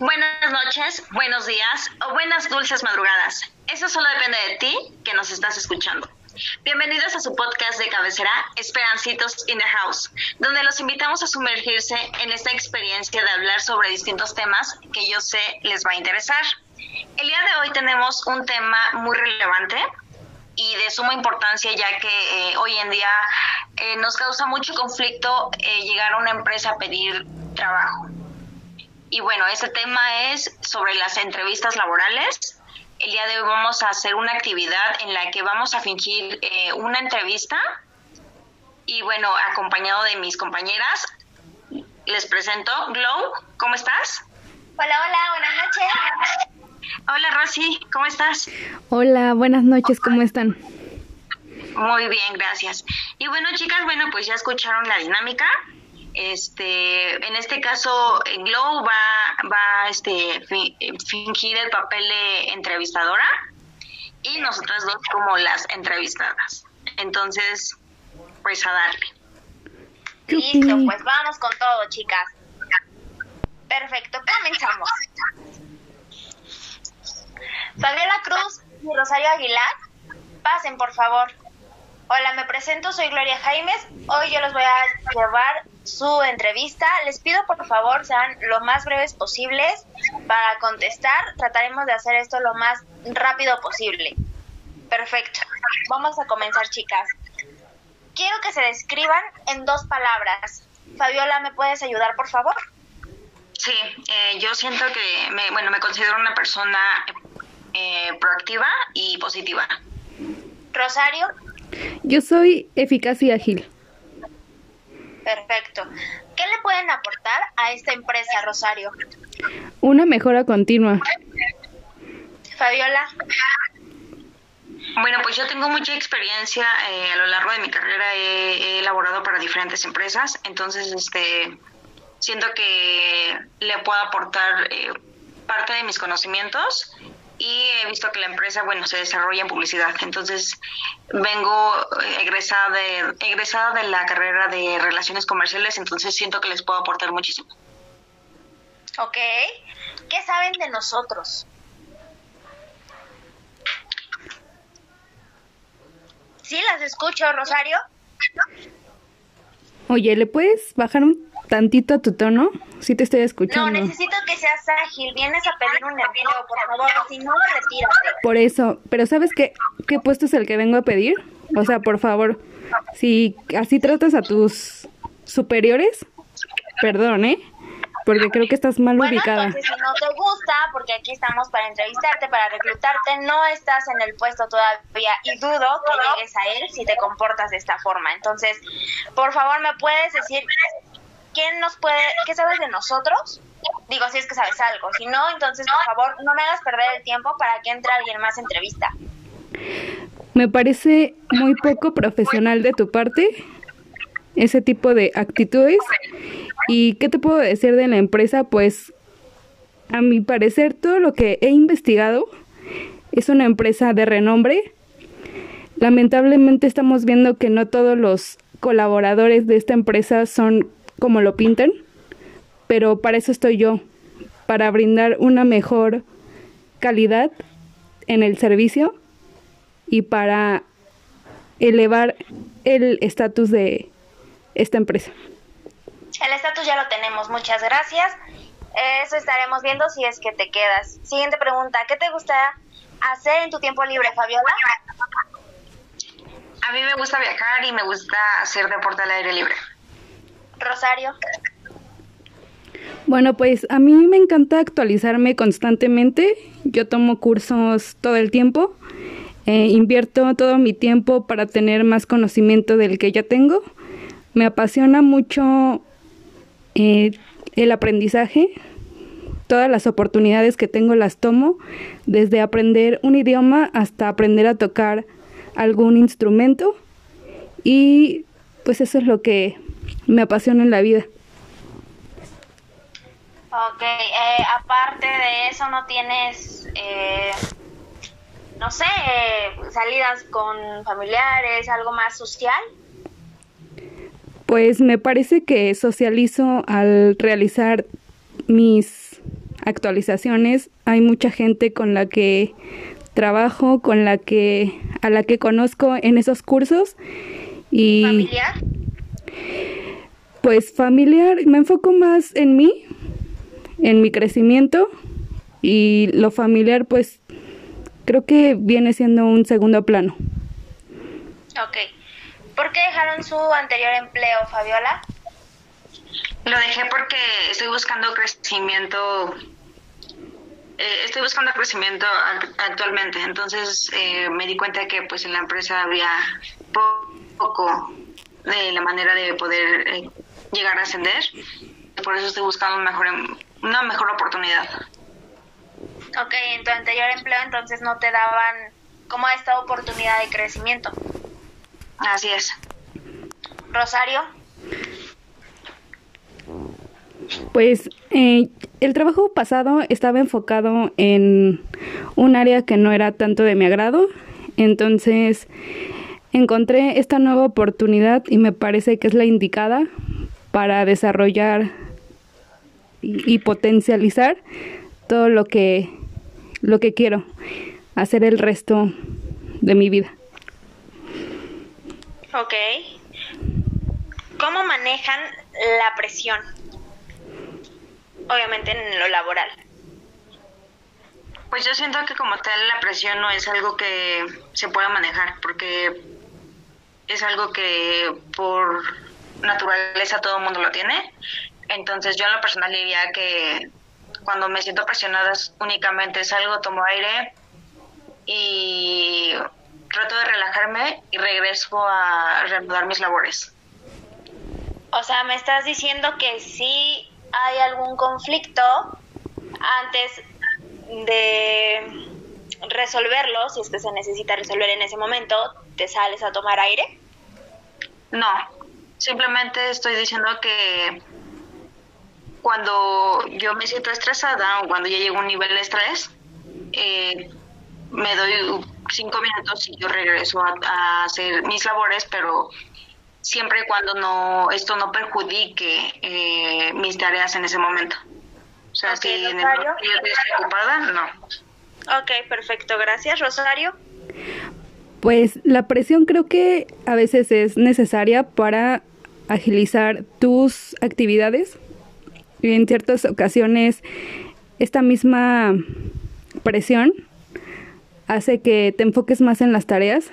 Buenas noches, buenos días o buenas dulces madrugadas. Eso solo depende de ti que nos estás escuchando. Bienvenidos a su podcast de cabecera, Esperancitos in the House, donde los invitamos a sumergirse en esta experiencia de hablar sobre distintos temas que yo sé les va a interesar. El día de hoy tenemos un tema muy relevante y de suma importancia ya que eh, hoy en día eh, nos causa mucho conflicto eh, llegar a una empresa a pedir trabajo. Y bueno, ese tema es sobre las entrevistas laborales el día de hoy vamos a hacer una actividad en la que vamos a fingir eh, una entrevista y bueno, acompañado de mis compañeras, les presento Glow, ¿cómo estás? Hola, hola, buenas noches. Hola Rosy, ¿cómo estás? Hola, buenas noches, ¿cómo están? Muy bien, gracias. Y bueno, chicas, bueno, pues ya escucharon la dinámica. Este, en este caso, Glow va, va este, fingir el papel de entrevistadora y nosotras dos como las entrevistadas. Entonces, pues a darle. Listo, pues vamos con todo, chicas. Perfecto, comenzamos. Fabiola Cruz y Rosario Aguilar, pasen por favor. Hola, me presento, soy Gloria Jaimes. Hoy yo los voy a llevar su entrevista. Les pido por favor sean lo más breves posibles para contestar. Trataremos de hacer esto lo más rápido posible. Perfecto. Vamos a comenzar, chicas. Quiero que se describan en dos palabras. Fabiola, ¿me puedes ayudar, por favor? Sí, eh, yo siento que, me, bueno, me considero una persona eh, proactiva y positiva. Rosario. Yo soy eficaz y ágil. Perfecto. ¿Qué le pueden aportar a esta empresa, Rosario? Una mejora continua. Fabiola. Bueno, pues yo tengo mucha experiencia eh, a lo largo de mi carrera, he, elaborado para diferentes empresas, entonces este siento que le puedo aportar eh, parte de mis conocimientos y he visto que la empresa, bueno, se desarrolla en publicidad. Entonces, vengo eh, egresada de, egresada de la carrera de relaciones comerciales, entonces siento que les puedo aportar muchísimo. Ok. ¿Qué saben de nosotros? Sí, las escucho, Rosario. Oye, ¿le puedes bajar un tantito a tu tono? Sí te estoy escuchando. No, necesito que seas ágil. Vienes a pedir un empleo, por favor. Si no, retírate. Por eso. Pero ¿sabes qué, qué puesto es el que vengo a pedir? O sea, por favor, si así tratas a tus superiores, perdón, ¿eh? Porque creo que estás mal bueno, ubicada. Entonces, si no te gusta, porque aquí estamos para entrevistarte, para reclutarte, no estás en el puesto todavía y dudo que llegues a él si te comportas de esta forma. Entonces, por favor, ¿me puedes decir quién nos puede, qué sabes de nosotros? Digo, si es que sabes algo. Si no, entonces, por favor, no me hagas perder el tiempo para que entre alguien más a entrevista. Me parece muy poco profesional de tu parte ese tipo de actitudes. ¿Y qué te puedo decir de la empresa? Pues a mi parecer todo lo que he investigado es una empresa de renombre. Lamentablemente estamos viendo que no todos los colaboradores de esta empresa son como lo pintan, pero para eso estoy yo, para brindar una mejor calidad en el servicio y para elevar el estatus de esta empresa. El estatus ya lo tenemos, muchas gracias. Eso estaremos viendo si es que te quedas. Siguiente pregunta, ¿qué te gusta hacer en tu tiempo libre, Fabiola? A mí me gusta viajar y me gusta hacer deporte al aire libre. Rosario. Bueno, pues a mí me encanta actualizarme constantemente. Yo tomo cursos todo el tiempo. Eh, invierto todo mi tiempo para tener más conocimiento del que ya tengo. Me apasiona mucho eh, el aprendizaje. Todas las oportunidades que tengo las tomo, desde aprender un idioma hasta aprender a tocar algún instrumento. Y pues eso es lo que me apasiona en la vida. Ok, eh, aparte de eso, ¿no tienes, eh, no sé, salidas con familiares, algo más social? Pues me parece que socializo al realizar mis actualizaciones, hay mucha gente con la que trabajo, con la que a la que conozco en esos cursos y ¿Familiar? Pues familiar, me enfoco más en mí, en mi crecimiento y lo familiar pues creo que viene siendo un segundo plano. Ok. ¿Por qué dejaron su anterior empleo, Fabiola? Lo dejé porque estoy buscando crecimiento. eh, estoy buscando crecimiento ac- actualmente, entonces eh, me di cuenta que pues en la empresa había po- poco de la manera de poder eh, llegar a ascender. Por eso estoy buscando un mejor, una mejor oportunidad. Ok, en tu anterior empleo entonces no te daban como esta oportunidad de crecimiento. Así es. Rosario, Pues eh, el trabajo pasado estaba enfocado en un área que no era tanto de mi agrado, entonces encontré esta nueva oportunidad y me parece que es la indicada para desarrollar y, y potencializar todo lo que lo que quiero hacer el resto de mi vida. ok. ¿Cómo manejan la presión? Obviamente en lo laboral. Pues yo siento que como tal la presión no es algo que se pueda manejar, porque es algo que por naturaleza todo el mundo lo tiene. Entonces yo en lo personal diría que cuando me siento presionada es- únicamente salgo, tomo aire y trato de relajarme y regreso a reanudar mis labores. O sea, me estás diciendo que si hay algún conflicto antes de resolverlo, si es que se necesita resolver en ese momento, te sales a tomar aire. No, simplemente estoy diciendo que cuando yo me siento estresada o cuando ya llego a un nivel de estrés, eh, me doy cinco minutos y yo regreso a, a hacer mis labores, pero siempre y cuando no esto no perjudique eh, mis tareas en ese momento. O sea, Ok, si en el yo estoy ocupada, no. Ok, perfecto, gracias. Rosario. Pues la presión creo que a veces es necesaria para agilizar tus actividades. Y en ciertas ocasiones esta misma presión hace que te enfoques más en las tareas.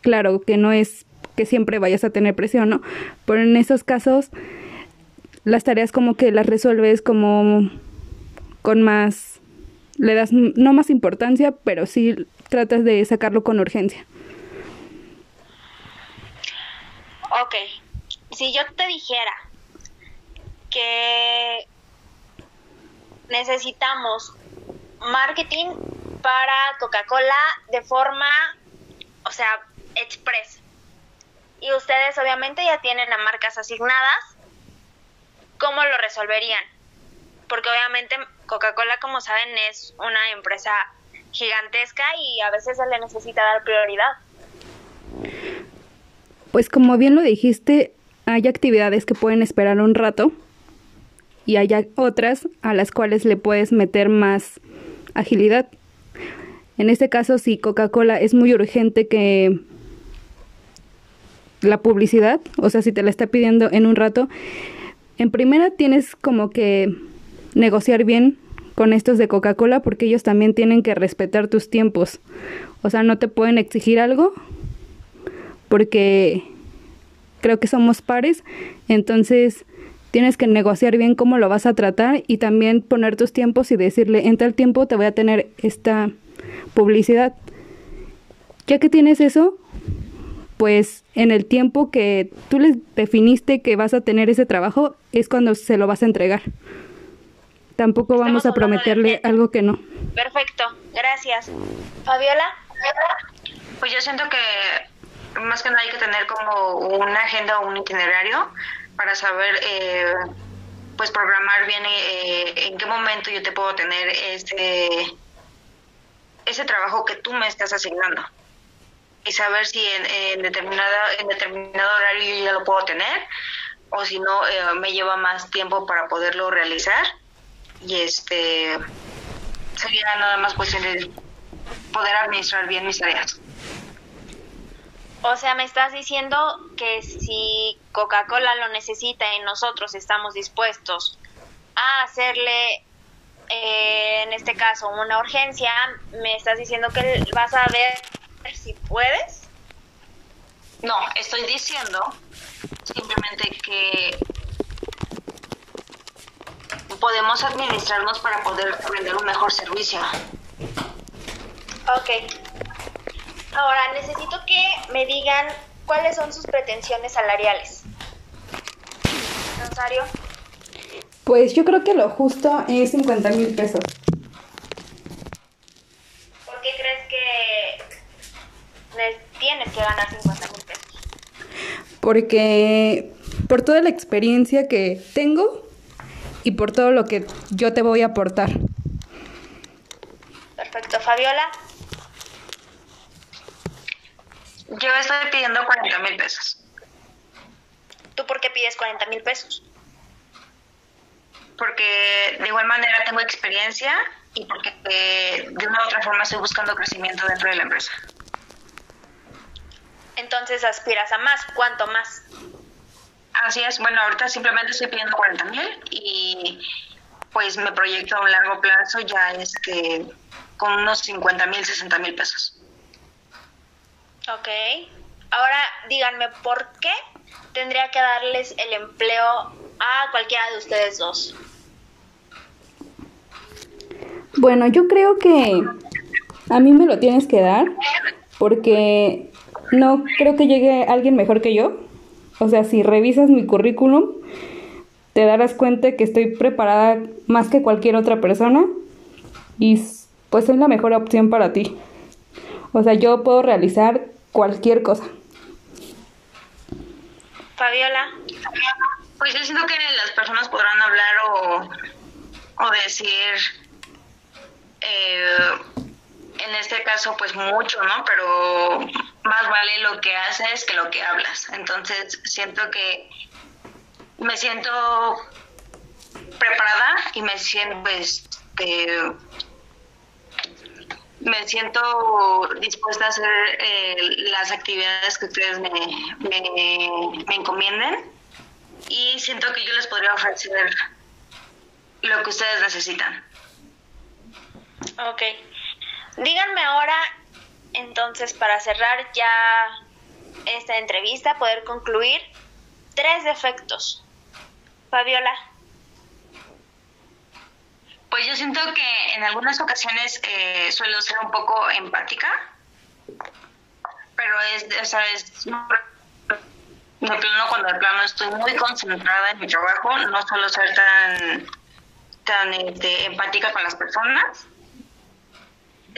Claro que no es que siempre vayas a tener presión, ¿no? Pero en esos casos las tareas como que las resuelves como con más le das no más importancia, pero sí tratas de sacarlo con urgencia. Ok, si yo te dijera que necesitamos marketing para Coca-Cola de forma, o sea, express. Y ustedes obviamente ya tienen las marcas asignadas. ¿Cómo lo resolverían? Porque obviamente Coca-Cola, como saben, es una empresa gigantesca y a veces se le necesita dar prioridad. Pues como bien lo dijiste, hay actividades que pueden esperar un rato y hay otras a las cuales le puedes meter más agilidad. En este caso, si Coca-Cola es muy urgente que la publicidad, o sea, si te la está pidiendo en un rato, en primera tienes como que negociar bien con estos de Coca-Cola porque ellos también tienen que respetar tus tiempos. O sea, no te pueden exigir algo porque creo que somos pares, entonces tienes que negociar bien cómo lo vas a tratar y también poner tus tiempos y decirle, en tal tiempo te voy a tener esta publicidad. Ya que tienes eso, pues en el tiempo que tú les definiste que vas a tener ese trabajo es cuando se lo vas a entregar. Tampoco vamos a prometerle algo que no. Perfecto, gracias. Fabiola. Pues yo siento que más que nada hay que tener como una agenda o un itinerario para saber, eh, pues programar bien eh, en qué momento yo te puedo tener ese, ese trabajo que tú me estás asignando y saber si en, en determinada en determinado horario yo ya lo puedo tener o si no eh, me lleva más tiempo para poderlo realizar y este sería nada más cuestión de poder administrar bien mis tareas. O sea, me estás diciendo que si Coca-Cola lo necesita y nosotros estamos dispuestos a hacerle, eh, en este caso, una urgencia, me estás diciendo que vas a ver si puedes. No, estoy diciendo simplemente que podemos administrarnos para poder brindar un mejor servicio. Ok. Ahora necesito que me digan cuáles son sus pretensiones salariales. Rosario. Pues yo creo que lo justo es 50 mil pesos. ¿Por qué crees que tienes que ganar 50 mil pesos? Porque por toda la experiencia que tengo y por todo lo que yo te voy a aportar. Perfecto, Fabiola. Yo estoy pidiendo 40 mil pesos. ¿Tú por qué pides 40 mil pesos? Porque de igual manera tengo experiencia y porque eh, de una u otra forma estoy buscando crecimiento dentro de la empresa. Entonces aspiras a más. ¿Cuánto más? Así es. Bueno, ahorita simplemente estoy pidiendo 40 mil y pues me proyecto a un largo plazo ya este con unos 50 mil, 60 mil pesos. Ok. Ahora díganme, ¿por qué tendría que darles el empleo a cualquiera de ustedes dos? Bueno, yo creo que a mí me lo tienes que dar porque no creo que llegue alguien mejor que yo. O sea, si revisas mi currículum, te darás cuenta que estoy preparada más que cualquier otra persona y pues soy la mejor opción para ti. O sea, yo puedo realizar cualquier cosa. Fabiola. Pues yo siento que las personas podrán hablar o, o decir, eh, en este caso, pues mucho, ¿no? Pero más vale lo que haces que lo que hablas. Entonces siento que me siento preparada y me siento, este, me siento dispuesta a hacer eh, las actividades que ustedes me, me, me, encomienden y siento que yo les podría ofrecer lo que ustedes necesitan. Ok. Díganme ahora, entonces, para cerrar ya esta entrevista, poder concluir, tres defectos. Fabiola. Pues yo siento que en algunas ocasiones eh, suelo ser un poco empática, pero es, o sea, es de plano cuando de plano estoy muy concentrada en mi trabajo, no suelo ser tan tan este, empática con las personas.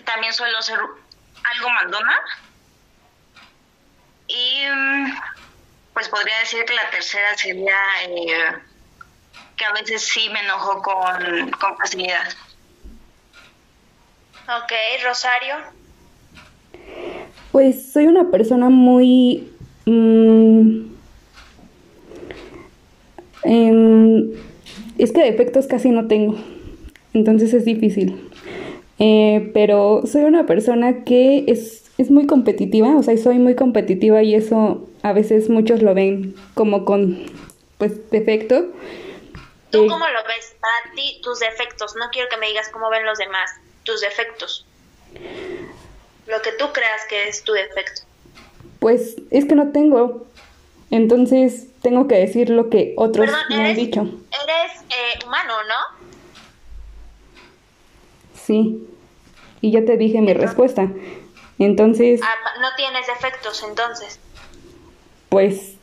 También suelo ser algo mandona. Y pues podría decir que la tercera sería eh, que a veces sí me enojo con, con facilidad. Ok, Rosario. Pues soy una persona muy... Mmm, es que defectos casi no tengo, entonces es difícil. Eh, pero soy una persona que es, es muy competitiva, o sea, soy muy competitiva y eso a veces muchos lo ven como con, pues, defecto. ¿Tú cómo lo ves? Para ti, tus defectos. No quiero que me digas cómo ven los demás. Tus defectos. Lo que tú creas que es tu defecto. Pues es que no tengo. Entonces tengo que decir lo que otros me han dicho. Eres eh, humano, ¿no? Sí. Y ya te dije mi respuesta. Entonces... Ah, no tienes defectos entonces. Pues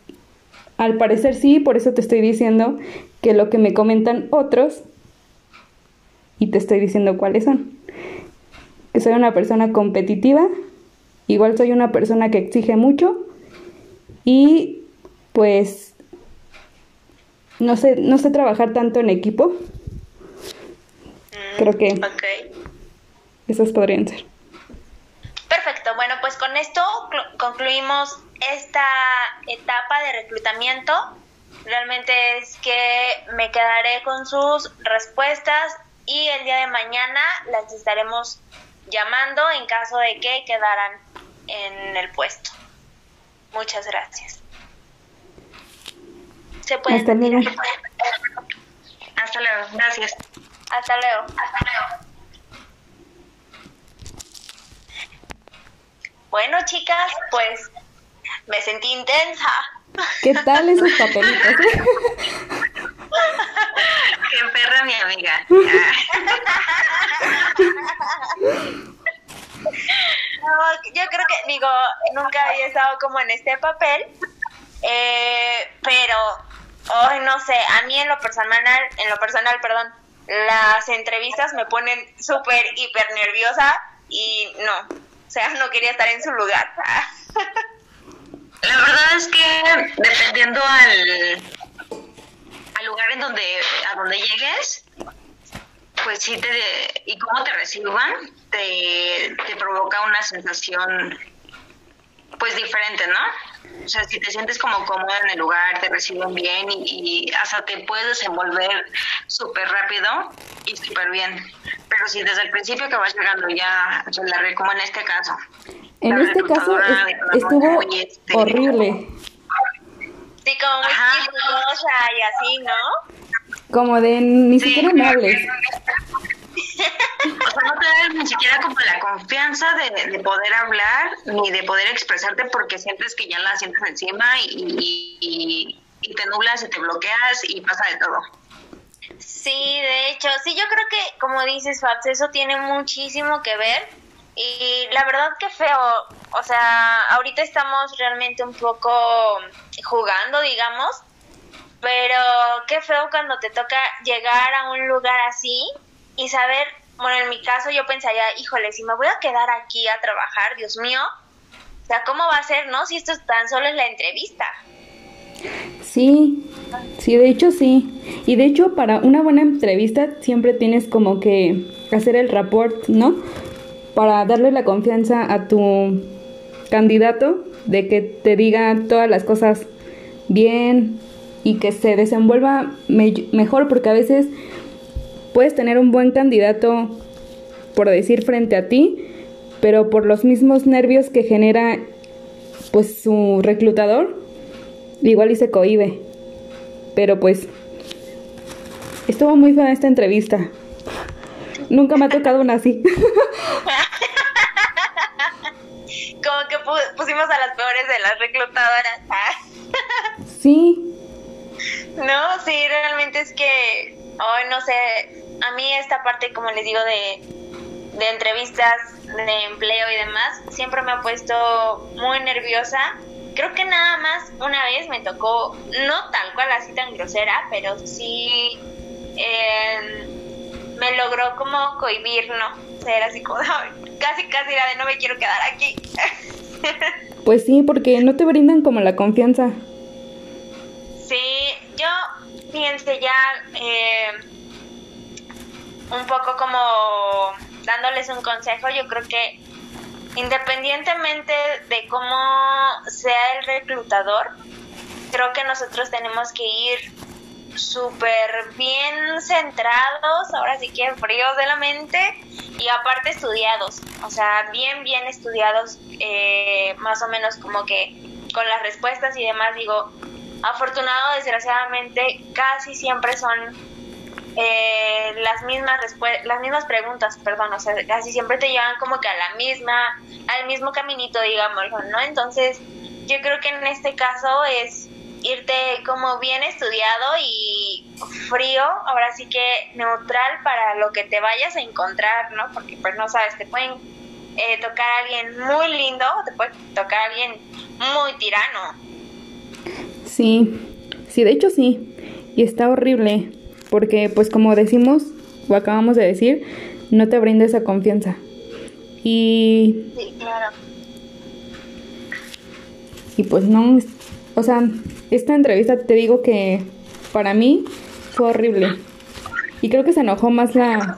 al parecer sí, por eso te estoy diciendo que lo que me comentan otros, y te estoy diciendo cuáles son. Que soy una persona competitiva, igual soy una persona que exige mucho y pues no sé, no sé trabajar tanto en equipo. Mm, Creo que okay. esos podrían ser. Perfecto, bueno, pues con esto concluimos esta etapa de reclutamiento realmente es que me quedaré con sus respuestas y el día de mañana las estaremos llamando en caso de que quedaran en el puesto. Muchas gracias. Se puede Hasta luego. Hasta luego, gracias. Hasta luego. Hasta luego. Bueno, chicas, pues me sentí intensa. ¿Qué tal esos papelitos? Qué perra mi amiga. yo creo que, digo, nunca había estado como en este papel, eh, pero, hoy no sé, a mí en lo personal, en lo personal, perdón, las entrevistas me ponen súper, hiper nerviosa y no, o sea, no quería estar en su lugar. La verdad es que dependiendo al, al lugar en donde, a donde llegues, pues sí te, y cómo te reciban, te, te provoca una sensación pues diferente, ¿no? O sea, si te sientes como cómoda en el lugar, te reciben bien y, hasta te puedes desenvolver súper rápido y súper bien. Pero si desde el principio que vas llegando ya, la como en este caso. En este caso estuvo este, horrible. Sí, como muy y así, ¿no? Como de ni siquiera me hables. O sea, no te da ni siquiera como la confianza de, poder hablar ni de poder expresarte porque sientes que ya la sientes encima y, te nublas y te bloqueas y pasa de todo. Sí, de hecho, sí, yo creo que, como dices, Fabs, eso tiene muchísimo que ver. Y la verdad que feo, o sea, ahorita estamos realmente un poco jugando, digamos, pero qué feo cuando te toca llegar a un lugar así y saber, bueno, en mi caso yo pensaría, híjole, si me voy a quedar aquí a trabajar, Dios mío, o sea, ¿cómo va a ser, no? Si esto tan solo es la entrevista. Sí, sí, de hecho sí. Y de hecho para una buena entrevista siempre tienes como que hacer el rapport, ¿no? Para darle la confianza a tu candidato de que te diga todas las cosas bien y que se desenvuelva mejor porque a veces Puedes tener un buen candidato, por decir, frente a ti, pero por los mismos nervios que genera pues su reclutador, igual y se cohibe. Pero pues estuvo muy fea esta entrevista. Nunca me ha tocado una así. Como que pusimos a las peores de las reclutadoras. sí. No, sí, realmente es que, hoy no sé, a mí esta parte, como les digo, de, de entrevistas, de empleo y demás, siempre me ha puesto muy nerviosa. Creo que nada más una vez me tocó, no tal cual así tan grosera, pero sí me logró como cohibir, ¿no? Ser así como, casi, casi era de no me quiero quedar aquí. Pues sí, porque no te brindan como la confianza. Sí, yo, fíjense, ya eh, un poco como dándoles un consejo, yo creo que independientemente de cómo sea el reclutador, creo que nosotros tenemos que ir súper bien centrados, ahora sí que fríos de la mente y aparte estudiados, o sea, bien, bien estudiados, eh, más o menos como que con las respuestas y demás, digo, afortunado, desgraciadamente, casi siempre son eh, las mismas las mismas preguntas, perdón, o sea, casi siempre te llevan como que a la misma, al mismo caminito, digamos, ¿no? Entonces, yo creo que en este caso es irte como bien estudiado y frío, ahora sí que neutral para lo que te vayas a encontrar, ¿no? Porque pues no sabes, te pueden eh, tocar a alguien muy lindo, te puede tocar a alguien muy tirano. Sí, sí, de hecho sí, y está horrible porque pues como decimos o acabamos de decir, no te brinda esa confianza. Y... Sí, claro. Y pues no, o sea, esta entrevista te digo que para mí fue horrible. Y creo que se enojó más la,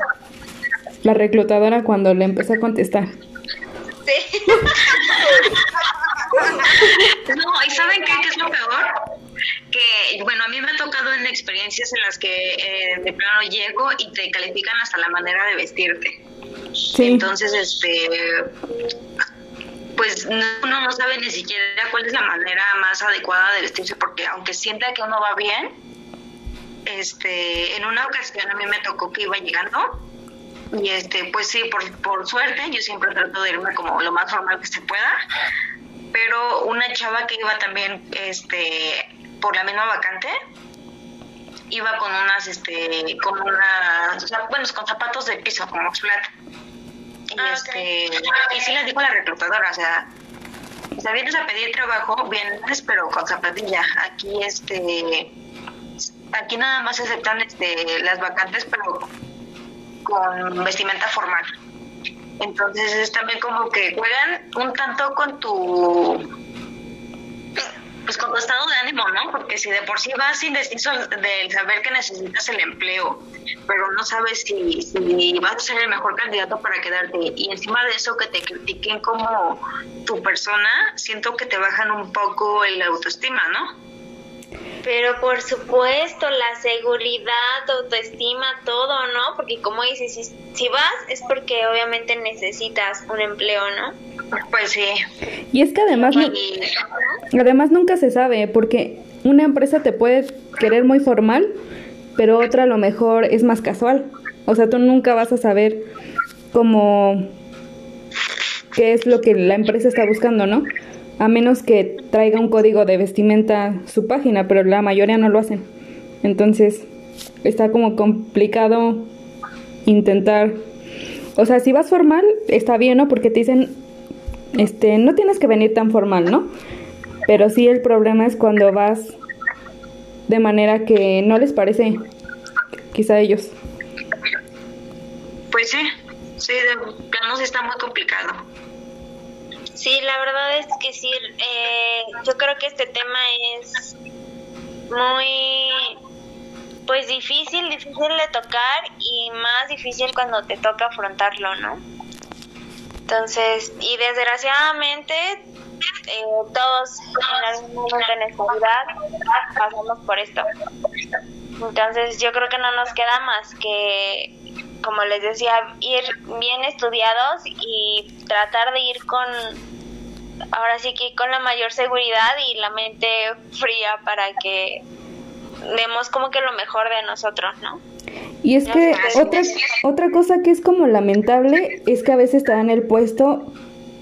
la reclutadora cuando le empezó a contestar. Sí. no, ¿y saben qué, qué es lo peor? que, bueno, a mí me ha tocado en experiencias en las que eh, de plano llego y te califican hasta la manera de vestirte. Entonces, este, pues uno no sabe ni siquiera cuál es la manera más adecuada de vestirse, porque aunque sienta que uno va bien, este, en una ocasión a mí me tocó que iba llegando y este, pues sí, por, por suerte, yo siempre trato de irme como lo más formal que se pueda, pero una chava que iba también, este, por la misma vacante, iba con unas, este, con unas, bueno, con zapatos de piso, como flat. Y, ah, este, y sí les dijo la reclutadora, o sea, o sea, vienes a pedir trabajo, vienes pero con zapatilla. Aquí, este, aquí nada más aceptan, este, las vacantes, pero con vestimenta formal. Entonces es también como que juegan un tanto con tu pues con tu estado de ánimo, ¿no? Porque si de por sí vas indeciso del saber que necesitas el empleo, pero no sabes si, si vas a ser el mejor candidato para quedarte, y encima de eso que te critiquen como tu persona, siento que te bajan un poco el autoestima, ¿no? Pero por supuesto, la seguridad, autoestima, todo, ¿no? Porque como dices, si, si vas es porque obviamente necesitas un empleo, ¿no? Pues sí. Y es que además, además nunca se sabe, porque una empresa te puede querer muy formal, pero otra a lo mejor es más casual. O sea, tú nunca vas a saber cómo qué es lo que la empresa está buscando, ¿no? A menos que traiga un código de vestimenta su página, pero la mayoría no lo hacen. Entonces, está como complicado intentar, o sea, si vas formal, está bien, ¿no? Porque te dicen, este, no tienes que venir tan formal, ¿no? Pero sí el problema es cuando vas de manera que no les parece, quizá a ellos. Pues sí, sí, de está muy complicado. Sí, la verdad es que sí. Eh, yo creo que este tema es muy, pues difícil, difícil de tocar y más difícil cuando te toca afrontarlo, ¿no? Entonces, y desgraciadamente, eh, todos en algún momento en esta vida pasamos por esto. Entonces, yo creo que no nos queda más que como les decía, ir bien estudiados y tratar de ir con, ahora sí que con la mayor seguridad y la mente fría para que demos como que lo mejor de nosotros, ¿no? Y es que otra, otra cosa que es como lamentable es que a veces te dan el puesto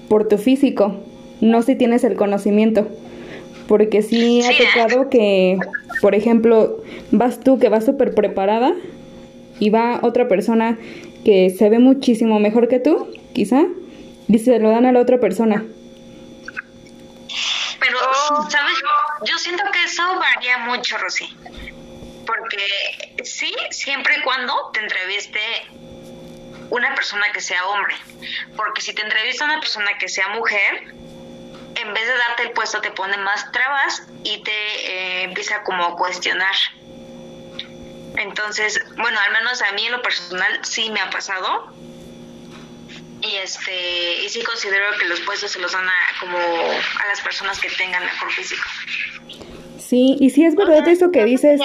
por tu físico, no si tienes el conocimiento. Porque sí ha tocado que, por ejemplo, vas tú que vas súper preparada y va otra persona que se ve muchísimo mejor que tú, quizá, y se lo dan a la otra persona. Pero, ¿sabes? Yo siento que eso varía mucho, Rosy. Porque sí, siempre y cuando te entreviste una persona que sea hombre. Porque si te entrevista una persona que sea mujer, en vez de darte el puesto te pone más trabas y te eh, empieza como a cuestionar. Entonces, bueno, al menos a mí en lo personal sí me ha pasado. Y este y sí considero que los puestos se los dan a, como a las personas que tengan mejor físico. Sí, y sí es verdad eso que dices.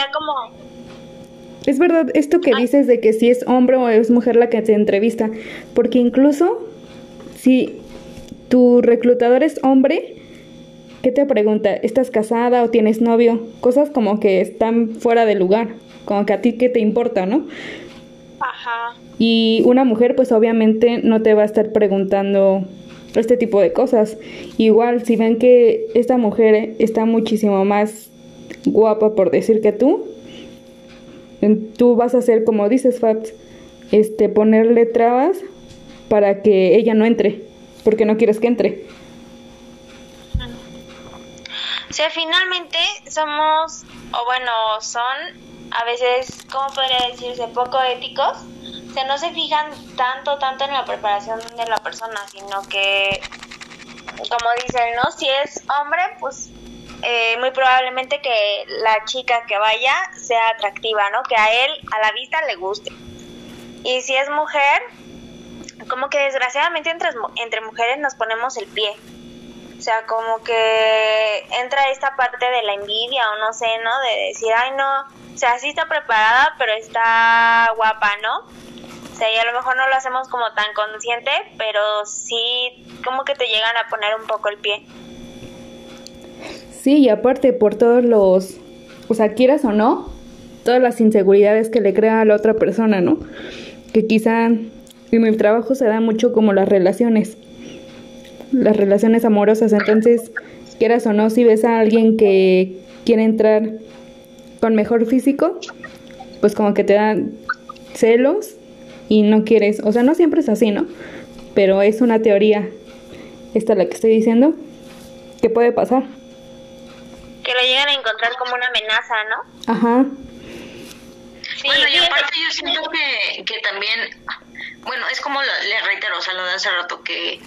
Es verdad esto que dices de que si es hombre o es mujer la que te entrevista, porque incluso si tu reclutador es hombre, ¿qué te pregunta? ¿Estás casada o tienes novio? Cosas como que están fuera de lugar como que a ti qué te importa, ¿no? Ajá. Y una mujer pues obviamente no te va a estar preguntando este tipo de cosas. Igual si ven que esta mujer está muchísimo más guapa por decir que tú, tú vas a hacer como dices Fabs, este ponerle trabas para que ella no entre, porque no quieres que entre. O sea, finalmente somos, o bueno, son a veces, ¿cómo podría decirse? Poco éticos, o no se fijan tanto, tanto en la preparación de la persona, sino que, como dicen, ¿no? Si es hombre, pues eh, muy probablemente que la chica que vaya sea atractiva, ¿no? Que a él, a la vista, le guste. Y si es mujer, como que desgraciadamente entre, entre mujeres nos ponemos el pie. O sea, como que entra esta parte de la envidia o no sé, ¿no? De decir, ay, no, o sea, sí está preparada, pero está guapa, ¿no? O sea, y a lo mejor no lo hacemos como tan consciente, pero sí como que te llegan a poner un poco el pie. Sí, y aparte por todos los, o sea, quieras o no, todas las inseguridades que le crea a la otra persona, ¿no? Que quizá en el trabajo se da mucho como las relaciones, las relaciones amorosas, entonces, quieras o no, si ves a alguien que quiere entrar con mejor físico, pues como que te dan celos y no quieres, o sea, no siempre es así, ¿no? Pero es una teoría, esta la que estoy diciendo, que puede pasar. Que lo llegan a encontrar como una amenaza, ¿no? Ajá. bueno, y aparte yo siento que, que también, bueno, es como le reitero, o sea, lo de hace rato, que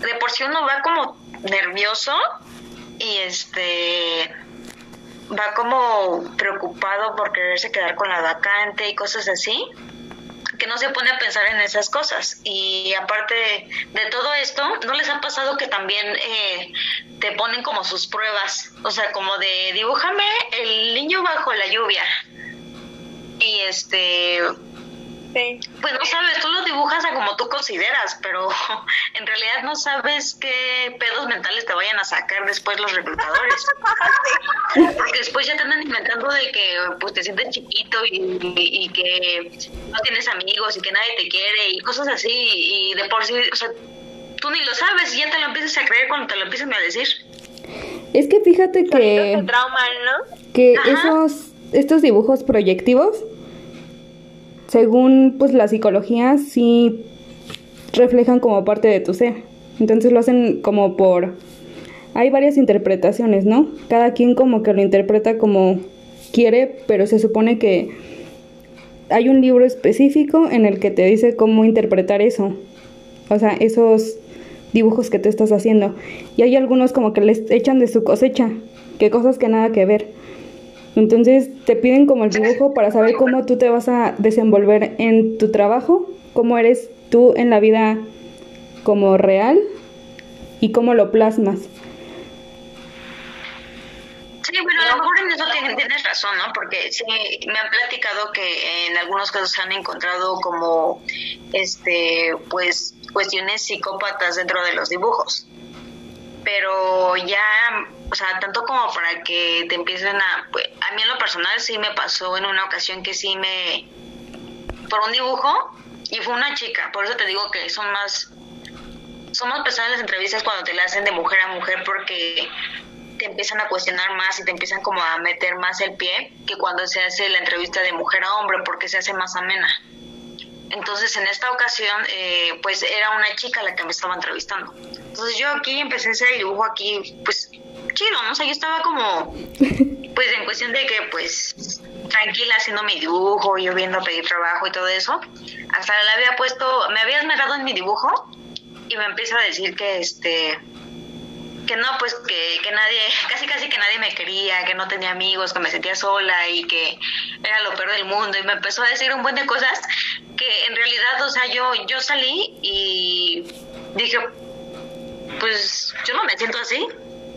de por sí uno va como nervioso y este va como preocupado por quererse quedar con la vacante y cosas así, que no se pone a pensar en esas cosas. Y aparte de, todo esto, ¿no les ha pasado que también eh, te ponen como sus pruebas? O sea, como de dibújame el niño bajo la lluvia. Y este pues no sabes, tú lo dibujas a como tú consideras, pero en realidad no sabes qué pedos mentales te vayan a sacar después los reclutadores. Porque después ya te andan inventando de que pues te sientes chiquito y, que no tienes amigos y que nadie te quiere y cosas así. Y de por sí, o sea, tú ni lo sabes y ya te lo empiezas a creer cuando te lo empiezan a decir. Es que fíjate que... Trauma, ¿no? Que esos, estos dibujos proyectivos según pues la psicología, sí reflejan como parte de tu ser. Entonces lo hacen como por... Hay varias interpretaciones, ¿no? Cada quien como que lo interpreta como quiere, pero se supone que hay un libro específico en el que te dice cómo interpretar eso. O sea, esos dibujos que tú estás haciendo. Y hay algunos como que les echan de su cosecha, que cosas que nada que ver. Entonces te piden como el dibujo para saber cómo tú te vas a desenvolver en tu trabajo, cómo eres tú en la vida como real y cómo lo plasmas. Sí, bueno, a lo mejor en eso tienes, razón, ¿no? Porque sí, me han platicado que en algunos casos se han encontrado como, este, pues, cuestiones psicópatas dentro de los dibujos. Pero ya o sea, tanto como para que te empiecen a... Pues, a mí en lo personal sí me pasó en una ocasión que sí me... por un dibujo y fue una chica, por eso te digo que son más... Son más pesadas las entrevistas cuando te la hacen de mujer a mujer porque te empiezan a cuestionar más y te empiezan como a meter más el pie que cuando se hace la entrevista de mujer a hombre porque se hace más amena. Entonces en esta ocasión eh, pues era una chica la que me estaba entrevistando. Entonces yo aquí empecé a hacer el dibujo aquí pues chido, ¿no? O sea, yo estaba como, pues en cuestión de que, pues, tranquila haciendo mi dibujo, yo viendo pedir trabajo y todo eso. Hasta le había puesto, me había esmerado en mi dibujo y me empieza a decir que, este, que no, pues que, que nadie, casi casi que nadie me quería, que no tenía amigos, que me sentía sola y que era lo peor del mundo. Y me empezó a decir un buen de cosas que en realidad, o sea, yo, yo salí y dije, pues yo no me siento así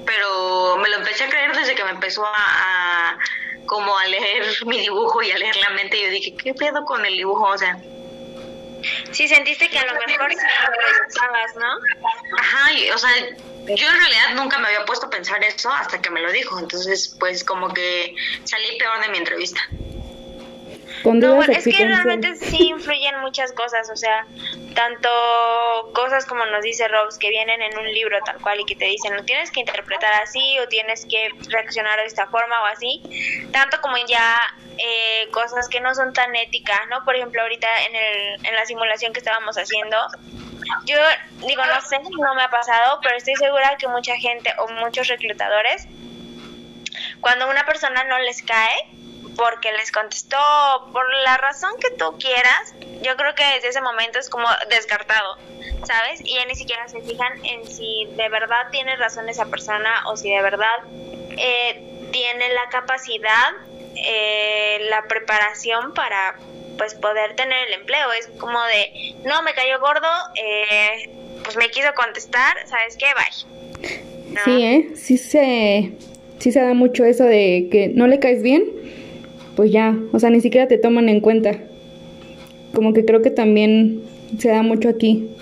pero me lo empecé a creer desde que me empezó a, como a leer mi dibujo y a leer la mente. Y yo dije, ¿qué pedo con el dibujo? O sea, Sí, sentiste que a lo mejor lo ¿no? Ajá, o sea, yo en realidad nunca me había puesto a pensar eso hasta que me lo dijo. Entonces, pues como que salí peor de mi entrevista no, bueno, es que realmente sí influyen muchas cosas, o sea, tanto cosas como nos dice Robs que vienen en un libro tal cual y que te dicen, no tienes que interpretar así o tienes que reaccionar de esta forma o así, tanto como ya eh, cosas que no son tan éticas, ¿no? Por ejemplo, ahorita en, el, en la simulación que estábamos haciendo, yo digo, no sé, no me ha pasado, pero estoy segura que mucha gente o muchos reclutadores, cuando una persona no les cae, porque les contestó por la razón que tú quieras, yo creo que desde ese momento es como descartado, ¿sabes? Y ya ni siquiera se fijan en si de verdad tiene razón esa persona o si de verdad eh, tiene la capacidad, eh, la preparación para pues poder tener el empleo. Es como de, no, me cayó gordo, eh, pues me quiso contestar, ¿sabes qué? Bye. Sí, ¿eh? Sí se, sí se da mucho eso de que no le caes bien, pues ya, o sea, ni siquiera te toman en cuenta. Como que creo que también se da mucho aquí,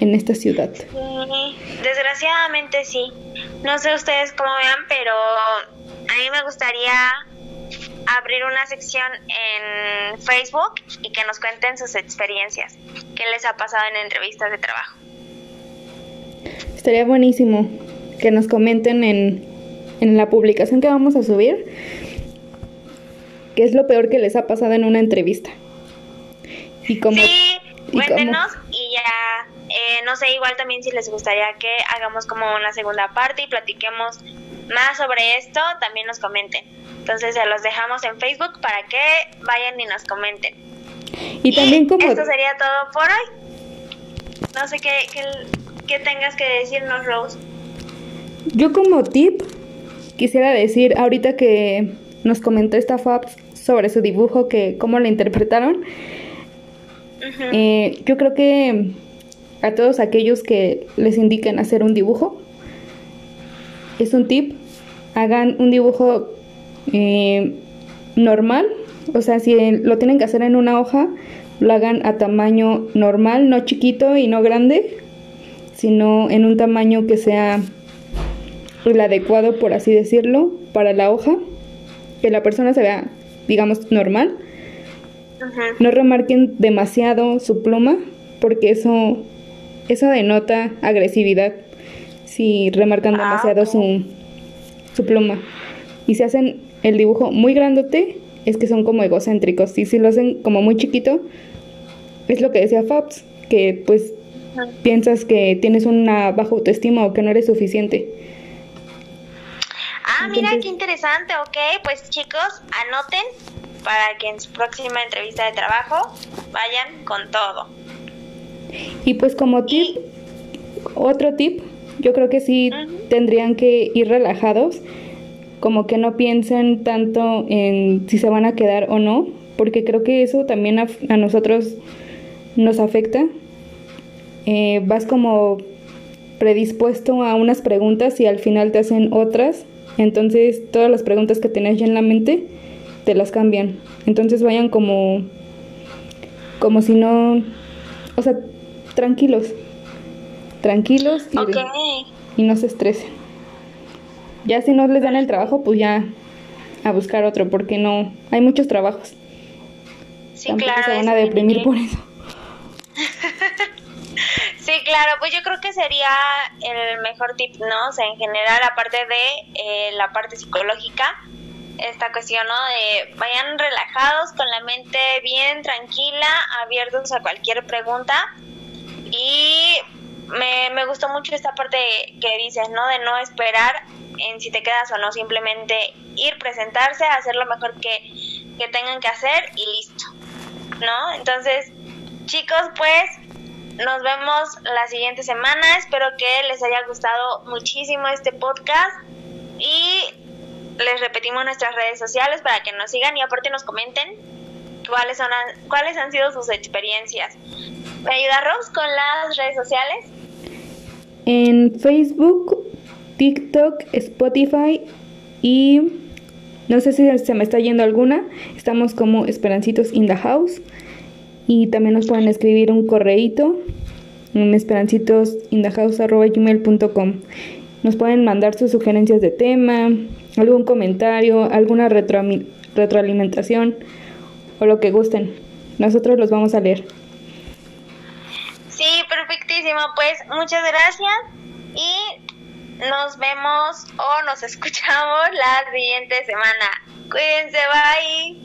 en esta ciudad. Sí, desgraciadamente sí. No sé ustedes cómo vean, pero a mí me gustaría abrir una sección en Facebook y que nos cuenten sus experiencias, qué les ha pasado en entrevistas de trabajo. Estaría buenísimo que nos comenten en, en la publicación que vamos a subir qué es lo peor que les ha pasado en una entrevista. Y cómo, sí, cuéntenos y ya, eh, no sé, igual también si les gustaría que hagamos como una segunda parte y platiquemos más sobre esto, también nos comenten. Entonces se los dejamos en Facebook para que vayan y nos comenten. Y, también como... Esto sería todo por hoy. No sé qué, qué, tengas que decirnos, Rose. Yo como tip quisiera decir, ahorita que nos comentó esta Fabs sobre su dibujo, que cómo lo interpretaron, eh, yo creo que a todos aquellos que les indiquen hacer un dibujo, es un tip, hagan un dibujo eh, normal, o sea, si lo tienen que hacer en una hoja, lo hagan a tamaño normal, no chiquito y no grande, sino en un tamaño que sea el adecuado, por así decirlo, para la hoja, que la persona se vea, digamos, normal. No remarquen demasiado su pluma, porque eso, eso denota agresividad si remarcan ah, demasiado su, su pluma. Y si hacen el dibujo muy grandote, es que son como egocéntricos. Y si lo hacen como muy chiquito, es lo que decía Fabs, que pues piensas que tienes una baja autoestima o que no eres suficiente. Ah, mira qué interesante, ok, pues chicos, anoten para que en su próxima entrevista de trabajo vayan con todo. Y pues como tip, otro tip, yo creo que sí tendrían que ir relajados como que no piensen tanto en si se van a quedar o no, porque creo que eso también a, nosotros nos afecta. Eh, vas como predispuesto a unas preguntas y al final te hacen otras, entonces todas las preguntas que tenías ya en la mente te las cambian. Entonces vayan como como si no, o sea, tranquilos, tranquilos y no se estresen. Ya si no les dan el trabajo, pues ya a buscar otro, porque no, hay muchos trabajos. Sí, claro. se van a deprimir por eso. sí, claro, pues yo creo que sería el mejor tip, ¿no? O sea, en general, aparte de eh, la parte psicológica, esta cuestión, ¿no? De vayan relajados, con la mente bien tranquila, abiertos a cualquier pregunta. Y me, me gustó mucho esta parte que dices, ¿no? De no esperar en si te quedas o no, simplemente ir, presentarse, hacer lo mejor que, que tengan que hacer y listo, ¿no? Entonces, chicos, pues nos vemos la siguiente semana. Espero que les haya gustado muchísimo este podcast y les repetimos nuestras redes sociales para que nos sigan y aparte nos comenten cuáles son cuáles han sido sus experiencias. ¿Me ayuda Rose con las redes sociales? En Facebook TikTok, Spotify y no sé si se me está yendo alguna. Estamos como Esperancitos in the House. Y también nos pueden escribir un correíto en esperancitosinthehouse.com. Nos pueden mandar sus sugerencias de tema, algún comentario, alguna retroalimentación o lo que gusten. Nosotros los vamos a leer. Sí, perfectísimo. Pues muchas gracias y nos vemos o nos escuchamos la siguiente semana. Cuídense, bye.